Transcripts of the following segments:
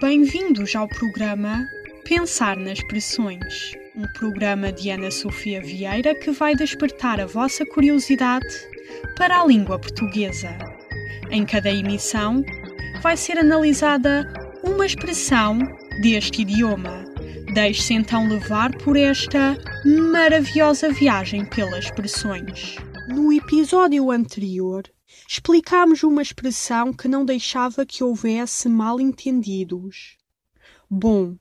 Bem-vindos ao programa Pensar nas Expressões, um programa de Ana Sofia Vieira que vai despertar a vossa curiosidade para a língua portuguesa. Em cada emissão, vai ser analisada uma expressão deste idioma. Deixe-se então levar por esta maravilhosa viagem pelas expressões. No episódio anterior, explicámos uma expressão que não deixava que houvesse mal-entendidos. Bom,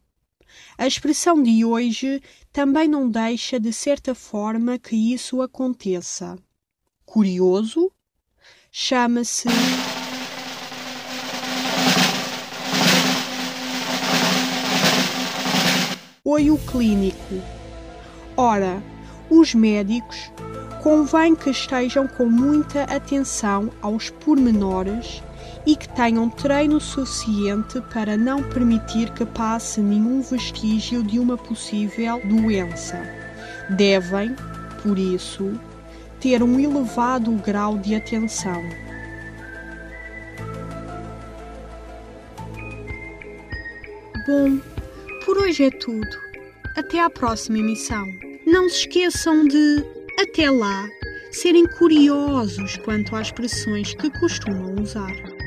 a expressão de hoje também não deixa de certa forma que isso aconteça. Curioso? Chama-se. Olho clínico. Ora, os médicos convém que estejam com muita atenção aos pormenores e que tenham treino suficiente para não permitir que passe nenhum vestígio de uma possível doença. Devem, por isso, ter um elevado grau de atenção. Bom, por hoje é tudo. Até à próxima emissão. Não se esqueçam de, até lá, serem curiosos quanto às expressões que costumam usar.